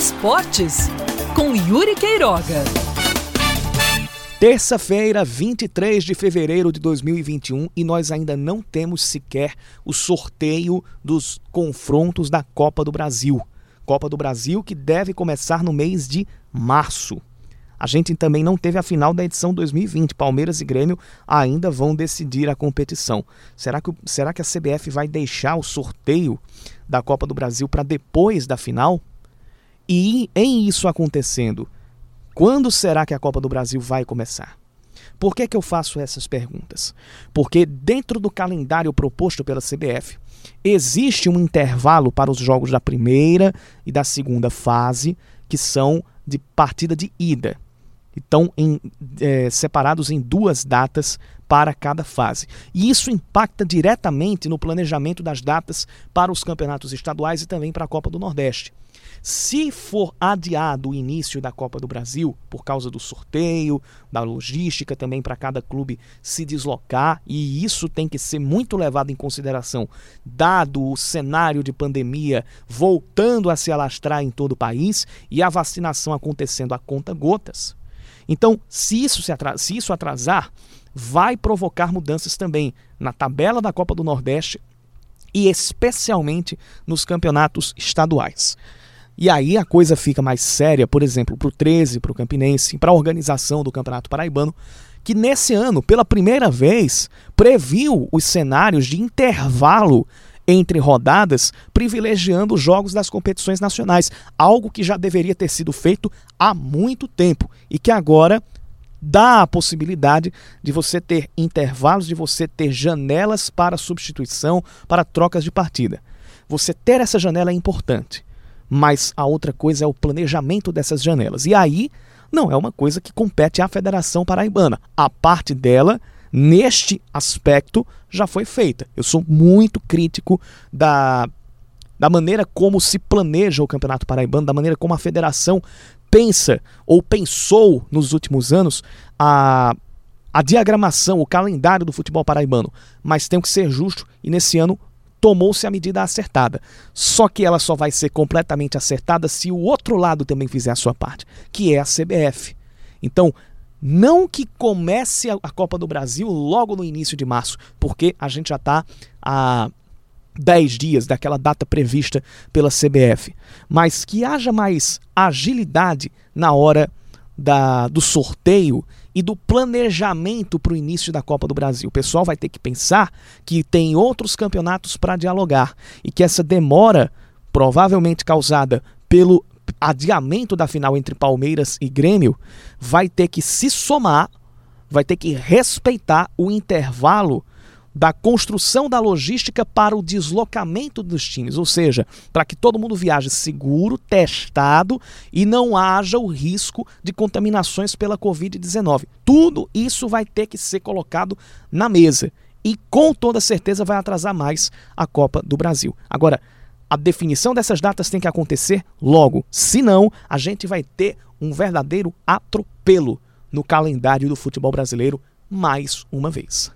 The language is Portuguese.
Esportes, com Yuri Queiroga. Terça-feira, 23 de fevereiro de 2021, e nós ainda não temos sequer o sorteio dos confrontos da Copa do Brasil. Copa do Brasil que deve começar no mês de março. A gente também não teve a final da edição 2020. Palmeiras e Grêmio ainda vão decidir a competição. Será que, será que a CBF vai deixar o sorteio da Copa do Brasil para depois da final? E em isso acontecendo, quando será que a Copa do Brasil vai começar? Por que, que eu faço essas perguntas? Porque dentro do calendário proposto pela CBF, existe um intervalo para os jogos da primeira e da segunda fase, que são de partida de ida. Estão em, é, separados em duas datas para cada fase. E isso impacta diretamente no planejamento das datas para os campeonatos estaduais e também para a Copa do Nordeste. Se for adiado o início da Copa do Brasil, por causa do sorteio, da logística também para cada clube se deslocar, e isso tem que ser muito levado em consideração, dado o cenário de pandemia voltando a se alastrar em todo o país e a vacinação acontecendo a conta gotas. Então, se isso, se se isso atrasar, vai provocar mudanças também na tabela da Copa do Nordeste e especialmente nos campeonatos estaduais. E aí a coisa fica mais séria, por exemplo, para o 13, para o Campinense, para a organização do Campeonato Paraibano, que nesse ano, pela primeira vez, previu os cenários de intervalo entre rodadas, privilegiando os jogos das competições nacionais, algo que já deveria ter sido feito há muito tempo e que agora dá a possibilidade de você ter intervalos, de você ter janelas para substituição, para trocas de partida. Você ter essa janela é importante mas a outra coisa é o planejamento dessas janelas. E aí não é uma coisa que compete à Federação Paraibana. A parte dela, neste aspecto, já foi feita. Eu sou muito crítico da, da maneira como se planeja o Campeonato Paraibano, da maneira como a federação pensa ou pensou nos últimos anos a a diagramação, o calendário do futebol paraibano, mas tem que ser justo e nesse ano tomou-se a medida acertada. Só que ela só vai ser completamente acertada se o outro lado também fizer a sua parte, que é a CBF. Então, não que comece a Copa do Brasil logo no início de março, porque a gente já está a 10 dias daquela data prevista pela CBF, mas que haja mais agilidade na hora da, do sorteio e do planejamento para o início da Copa do Brasil. O pessoal vai ter que pensar que tem outros campeonatos para dialogar e que essa demora, provavelmente causada pelo adiamento da final entre Palmeiras e Grêmio, vai ter que se somar, vai ter que respeitar o intervalo da construção da logística para o deslocamento dos times, ou seja, para que todo mundo viaje seguro, testado e não haja o risco de contaminações pela Covid-19. Tudo isso vai ter que ser colocado na mesa e com toda certeza vai atrasar mais a Copa do Brasil. Agora, a definição dessas datas tem que acontecer logo, senão a gente vai ter um verdadeiro atropelo no calendário do futebol brasileiro mais uma vez.